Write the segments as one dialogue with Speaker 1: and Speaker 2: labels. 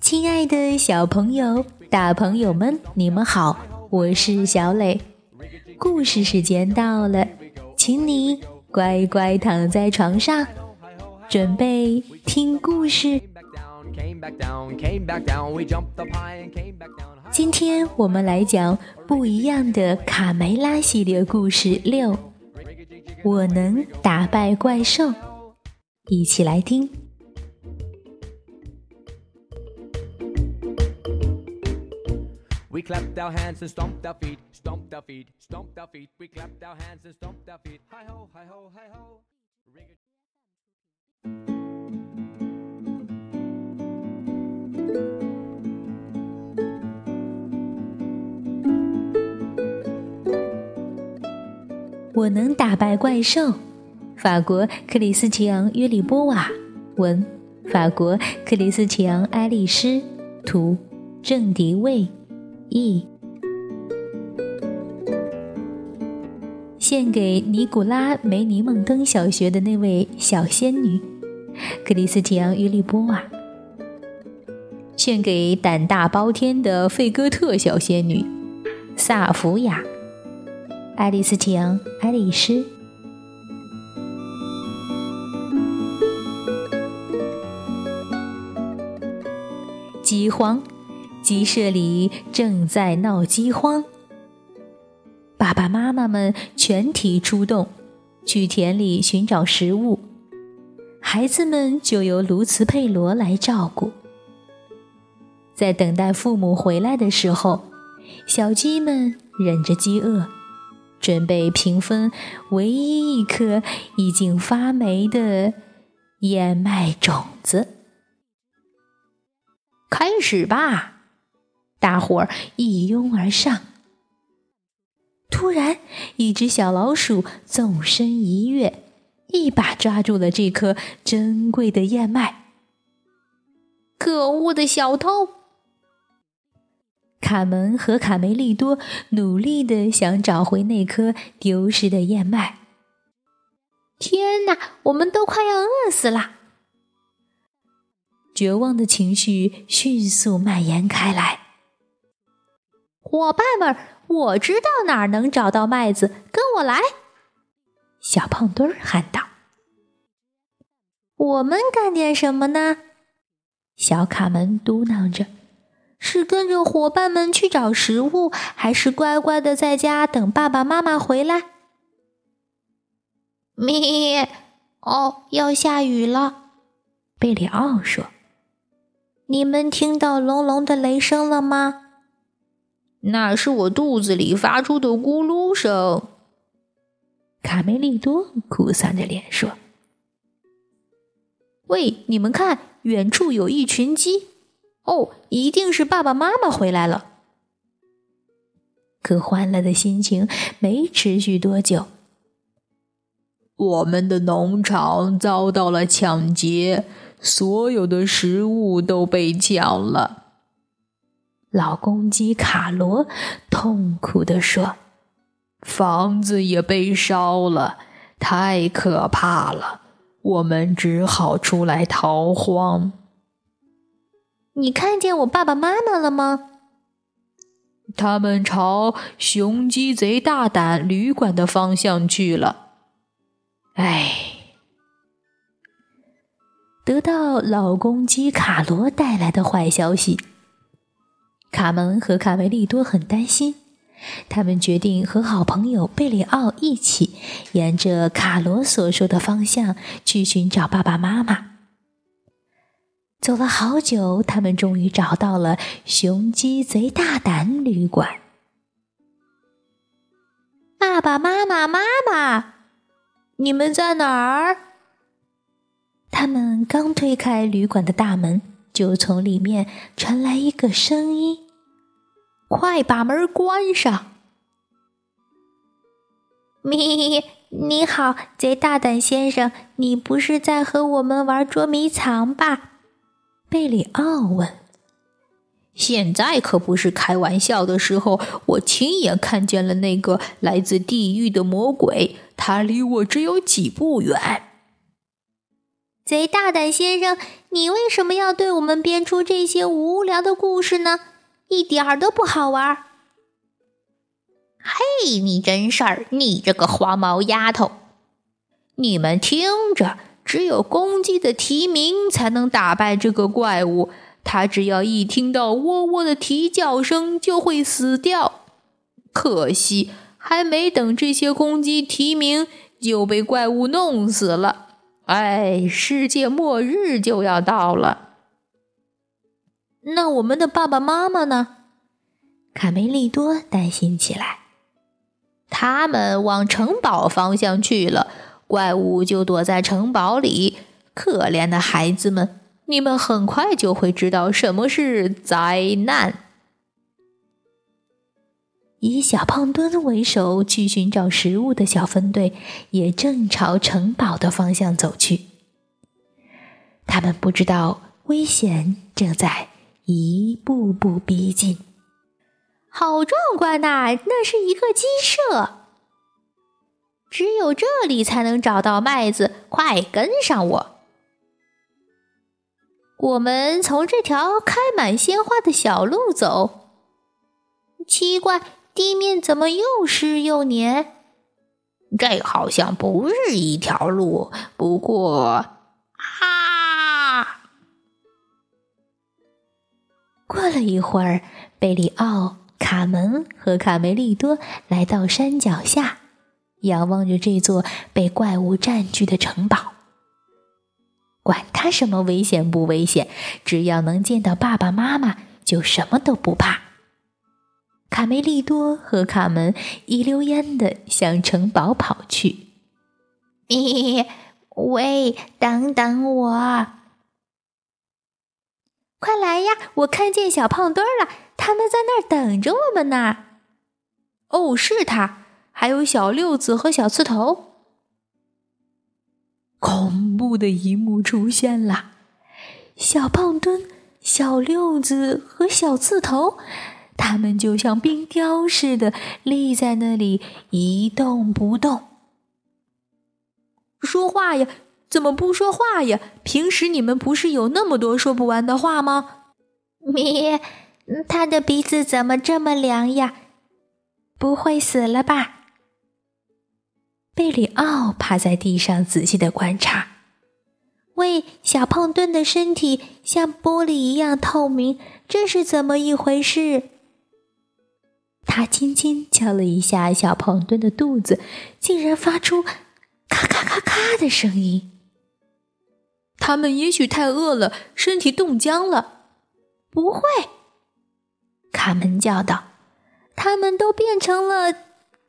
Speaker 1: 亲爱的小朋友、大朋友们，你们好，我是小磊。故事时间到了，请你乖乖躺在床上，准备听故事。今天我们来讲不一样的卡梅拉系列故事六。我能打败怪兽，一起来听。
Speaker 2: We clapped our hands and stomped our feet, stomped our feet, stomped our feet. We clapped our hands and stomped our feet. Hi ho, hi ho, hi ho. Ring a-
Speaker 1: 我能打败怪兽。法国克里斯齐昂·约里波瓦文，法国克里斯齐昂·埃利斯图，郑迪卫。译。献给尼古拉梅尼孟登小学的那位小仙女，克里斯提昂·于利波瓦。献给胆大包天的费戈特小仙女，萨福雅。爱丽丝·提昂·爱丽丝。饥荒，鸡舍里正在闹饥荒。爸爸妈妈们全体出动，去田里寻找食物，孩子们就由卢茨佩罗来照顾。在等待父母回来的时候，小鸡们忍着饥饿。准备平分唯一一颗已经发霉的燕麦种子。开始吧！大伙儿一拥而上。突然，一只小老鼠纵身一跃，一把抓住了这颗珍贵的燕麦。可恶的小偷！卡门和卡梅利多努力的想找回那颗丢失的燕麦。天哪，我们都快要饿死了！绝望的情绪迅速蔓延开来。伙伴们，我知道哪儿能找到麦子，跟我来！小胖墩儿喊道。我们干点什么呢？小卡门嘟囔着。是跟着伙伴们去找食物，还是乖乖的在家等爸爸妈妈回来？咪，哦，要下雨了。贝里奥说：“你们听到隆隆的雷声了吗？那是我肚子里发出的咕噜声。”卡梅利多哭丧着脸说：“喂，你们看，远处有一群鸡。”哦，一定是爸爸妈妈回来了。可欢乐的心情没持续多久，我们的农场遭到了抢劫，所有的食物都被抢了。老公鸡卡罗痛苦地说：“房子也被烧了，太可怕了，我们只好出来逃荒。”你看见我爸爸妈妈了吗？他们朝雄鸡贼大胆旅馆的方向去了。哎，得到老公鸡卡罗带来的坏消息，卡门和卡梅利多很担心。他们决定和好朋友贝里奥一起，沿着卡罗所说的方向去寻找爸爸妈妈。走了好久，他们终于找到了雄鸡贼大胆旅馆。爸爸妈妈，妈妈，你们在哪儿？他们刚推开旅馆的大门，就从里面传来一个声音：“快把门关上！” 咪，你好，贼大胆先生，你不是在和我们玩捉迷藏吧？贝里奥问：“现在可不是开玩笑的时候。我亲眼看见了那个来自地狱的魔鬼，他离我只有几步远。”贼大胆先生，你为什么要对我们编出这些无聊的故事呢？一点儿都不好玩。
Speaker 3: 嘿，你真事儿！你这个黄毛丫头！你们听着，只有公鸡的啼鸣才能打败这个怪物。它只要一听到喔喔的啼叫声，就会死掉。可惜，还没等这些公鸡啼鸣，就被怪物弄死了。哎，世界末日就要到了。
Speaker 1: 那我们的爸爸妈妈呢？卡梅利多担心起来。
Speaker 3: 他们往城堡方向去了，怪物就躲在城堡里。可怜的孩子们，你们很快就会知道什么是灾难。
Speaker 1: 以小胖墩为首去寻找食物的小分队也正朝城堡的方向走去。他们不知道危险正在一步步逼近。好壮观呐！那是一个鸡舍。只有这里才能找到麦子。快跟上我！我们从这条开满鲜花的小路走。奇怪。地面怎么又湿又黏？
Speaker 3: 这好像不是一条路。不过，啊！
Speaker 1: 过了一会儿，贝里奥、卡门和卡梅利多来到山脚下，仰望着这座被怪物占据的城堡。管他什么危险不危险，只要能见到爸爸妈妈，就什么都不怕。卡梅利多和卡门一溜烟的向城堡跑去。
Speaker 3: 咦，喂，等等我！
Speaker 1: 快来呀，我看见小胖墩了，他们在那儿等着我们呢。
Speaker 4: 哦，是他，还有小六子和小刺头。
Speaker 1: 恐怖的一幕出现了，小胖墩、小六子和小刺头。他们就像冰雕似的立在那里一动不动。
Speaker 4: 说话呀？怎么不说话呀？平时你们不是有那么多说不完的话吗？
Speaker 3: 咩，他的鼻子怎么这么凉呀？不会死了吧？
Speaker 1: 贝里奥趴在地上仔细的观察。喂，小胖墩的身体像玻璃一样透明，这是怎么一回事？他轻轻敲了一下小胖墩的肚子，竟然发出咔咔咔咔的声音。
Speaker 4: 他们也许太饿了，身体冻僵了。
Speaker 1: 不会，卡门叫道：“他们都变成了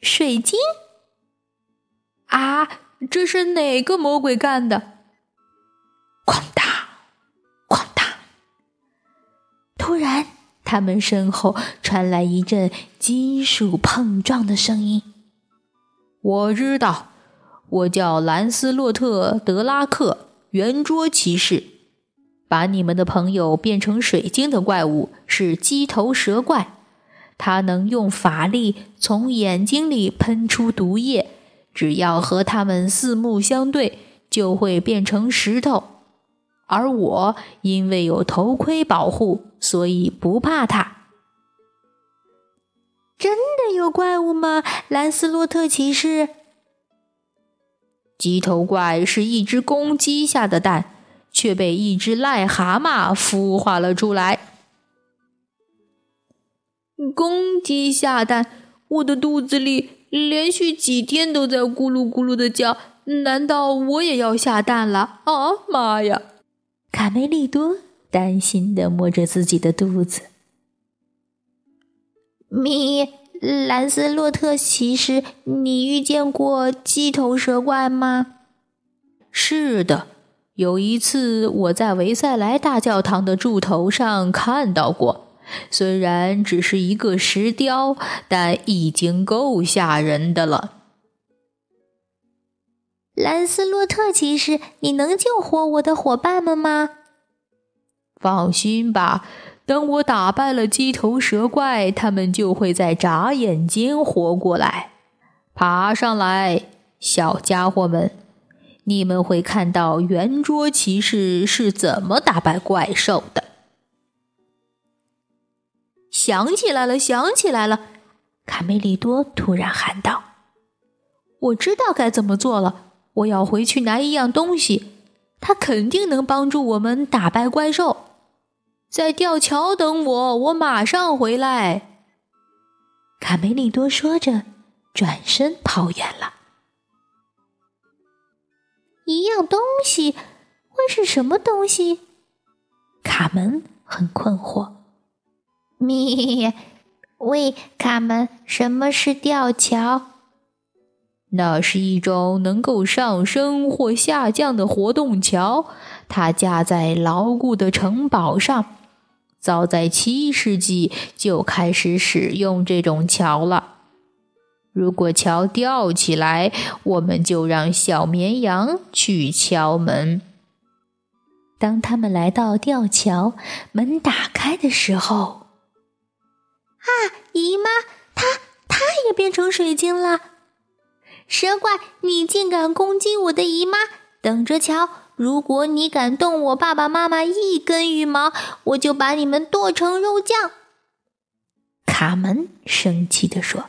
Speaker 1: 水晶。”
Speaker 4: 啊，这是哪个魔鬼干的？
Speaker 1: 哐当，哐当！突然。他们身后传来一阵金属碰撞的声音。
Speaker 3: 我知道，我叫兰斯洛特·德拉克，圆桌骑士。把你们的朋友变成水晶的怪物是鸡头蛇怪，它能用法力从眼睛里喷出毒液，只要和他们四目相对，就会变成石头。而我因为有头盔保护，所以不怕它。
Speaker 1: 真的有怪物吗？兰斯洛特骑士？
Speaker 3: 鸡头怪是一只公鸡下的蛋，却被一只癞蛤蟆孵化了出来。
Speaker 4: 公鸡下蛋，我的肚子里连续几天都在咕噜咕噜的叫，难道我也要下蛋了？啊妈呀！
Speaker 1: 卡梅利多担心的摸着自己的肚子。
Speaker 3: 米兰斯洛特骑士，你遇见过鸡头蛇怪吗？是的，有一次我在维塞莱大教堂的柱头上看到过。虽然只是一个石雕，但已经够吓人的了。
Speaker 1: 兰斯洛特骑士，你能救活我的伙伴们吗？
Speaker 3: 放心吧，等我打败了鸡头蛇怪，他们就会在眨眼间活过来。爬上来，小家伙们，你们会看到圆桌骑士是怎么打败怪兽的。
Speaker 1: 想起来了，想起来了！卡梅利多突然喊道：“我知道该怎么做了。我要回去拿一样东西，它肯定能帮助我们打败怪兽。在吊桥等我，我马上回来。”卡梅利多说着，转身跑远了。一样东西会是什么东西？卡门很困惑。
Speaker 5: 咪，喂，卡门，什么是吊桥？
Speaker 3: 那是一种能够上升或下降的活动桥，它架在牢固的城堡上。早在七世纪就开始使用这种桥了。如果桥吊起来，我们就让小绵羊去敲门。
Speaker 1: 当他们来到吊桥，门打开的时候，
Speaker 5: 啊，姨妈，它它也变成水晶了！蛇怪，你竟敢攻击我的姨妈！等着瞧！如果你敢动我爸爸妈妈一根羽毛，我就把你们剁成肉酱！
Speaker 1: 卡门生气地说。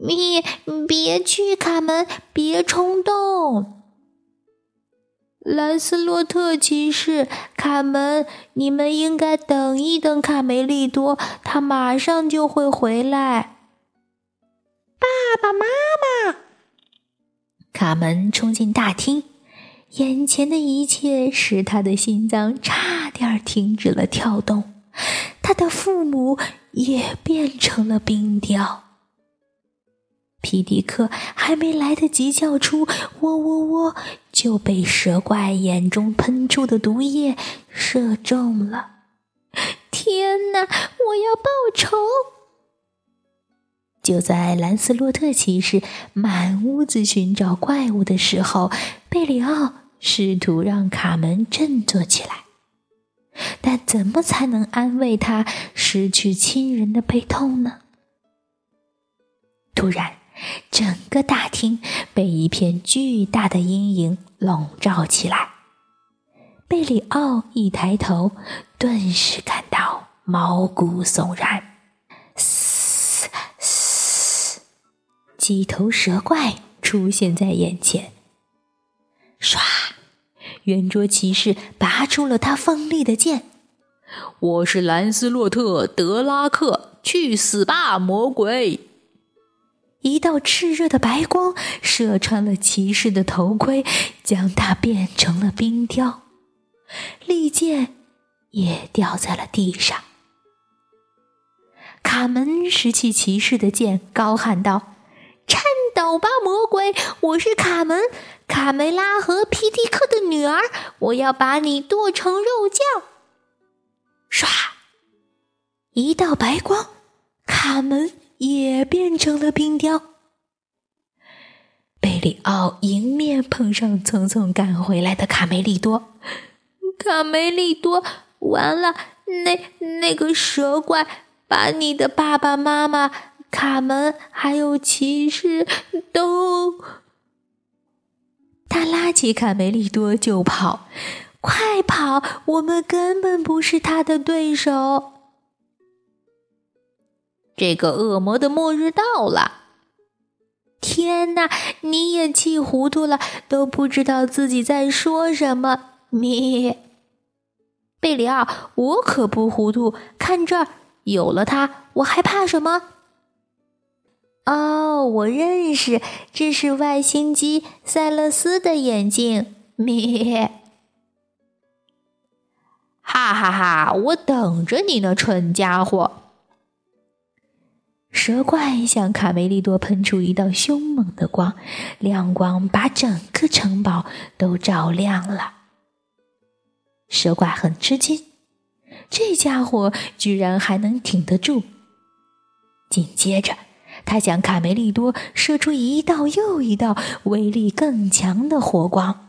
Speaker 5: 你别去，卡门，别冲动。
Speaker 1: 兰斯洛特骑士，卡门，你们应该等一等卡梅利多，他马上就会回来。
Speaker 5: 爸爸妈妈，
Speaker 1: 卡门冲进大厅，眼前的一切使他的心脏差点停止了跳动，他的父母也变成了冰雕。皮迪克还没来得及叫出“喔喔喔”，就被蛇怪眼中喷出的毒液射中了。
Speaker 5: 天哪！我要报仇！
Speaker 1: 就在兰斯洛特骑士满屋子寻找怪物的时候，贝里奥试图让卡门振作起来，但怎么才能安慰他失去亲人的悲痛呢？突然。整个大厅被一片巨大的阴影笼罩起来。贝里奥一抬头，顿时感到毛骨悚然。几头蛇怪出现在眼前。唰，圆桌骑士拔出了他锋利的剑。
Speaker 3: 我是兰斯洛特·德拉克，去死吧，魔鬼！
Speaker 1: 一道炽热的白光射穿了骑士的头盔，将他变成了冰雕。利剑也掉在了地上。卡门拾起骑士的剑，高喊道：“颤抖吧，魔鬼！我是卡门，卡梅拉和皮迪克的女儿。我要把你剁成肉酱。”唰，一道白光，卡门。也变成了冰雕。贝里奥迎面碰上匆匆赶回来的卡梅利多，
Speaker 5: 卡梅利多，完了！那那个蛇怪把你的爸爸妈妈、卡门还有骑士都……
Speaker 1: 他拉起卡梅利多就跑，快跑！我们根本不是他的对手。
Speaker 3: 这个恶魔的末日到了！
Speaker 1: 天哪，你也气糊涂了，都不知道自己在说什么。你，贝里奥，我可不糊涂。看这儿，有了它，我还怕什么？哦，我认识，这是外星机塞勒斯的眼镜。你，
Speaker 3: 哈哈哈！我等着你呢，蠢家伙！
Speaker 1: 蛇怪向卡梅利多喷出一道凶猛的光，亮光把整个城堡都照亮了。蛇怪很吃惊，这家伙居然还能挺得住。紧接着，他向卡梅利多射出一道又一道威力更强的火光。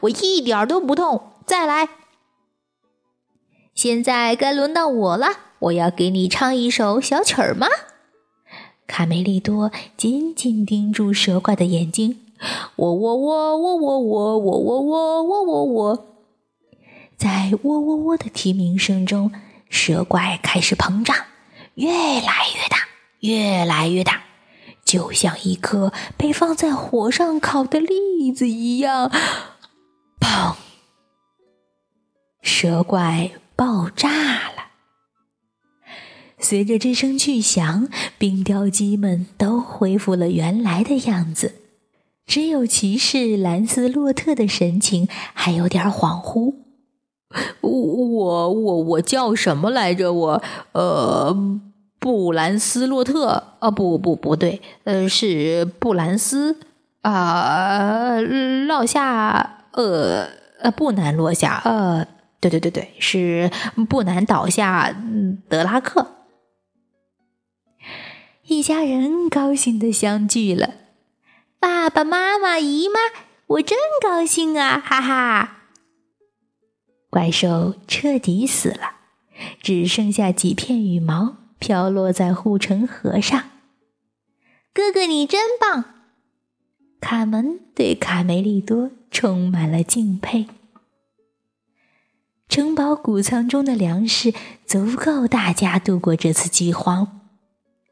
Speaker 3: 我一点都不痛，再来！
Speaker 1: 现在该轮到我了。我要给你唱一首小曲儿吗？卡梅利多紧紧盯住蛇怪的眼睛，喔喔喔喔喔喔喔喔喔喔喔喔，在喔喔喔的啼鸣声中，蛇怪开始膨胀，越来越大，越来越大，就像一颗被放在火上烤的栗子一样。砰！蛇怪爆炸了。随着这声巨响，冰雕鸡们都恢复了原来的样子，只有骑士兰斯洛特的神情还有点恍惚。
Speaker 3: 我我我我叫什么来着？我呃，布兰斯洛特啊，不不不对，呃，是布兰斯啊，落下呃呃，不难落下呃，对对对对，是不难倒下德拉克。
Speaker 1: 一家人高兴的相聚了，
Speaker 5: 爸爸妈妈、姨妈，我真高兴啊！哈哈。
Speaker 1: 怪兽彻底死了，只剩下几片羽毛飘落在护城河上。
Speaker 5: 哥哥，你真棒！
Speaker 1: 卡门对卡梅利多充满了敬佩。城堡谷仓中的粮食足够大家度过这次饥荒。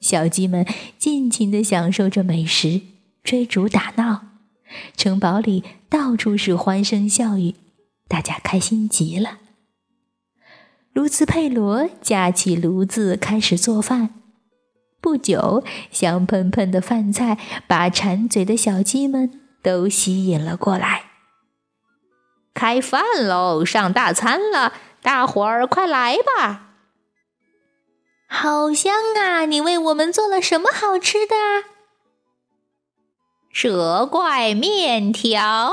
Speaker 1: 小鸡们尽情的享受着美食，追逐打闹，城堡里到处是欢声笑语，大家开心极了。卢茨佩罗架起炉子开始做饭，不久，香喷喷的饭菜把馋嘴的小鸡们都吸引了过来。
Speaker 3: 开饭喽，上大餐了，大伙儿快来吧！
Speaker 5: 好香啊！你为我们做了什么好吃的？
Speaker 3: 蛇怪面条。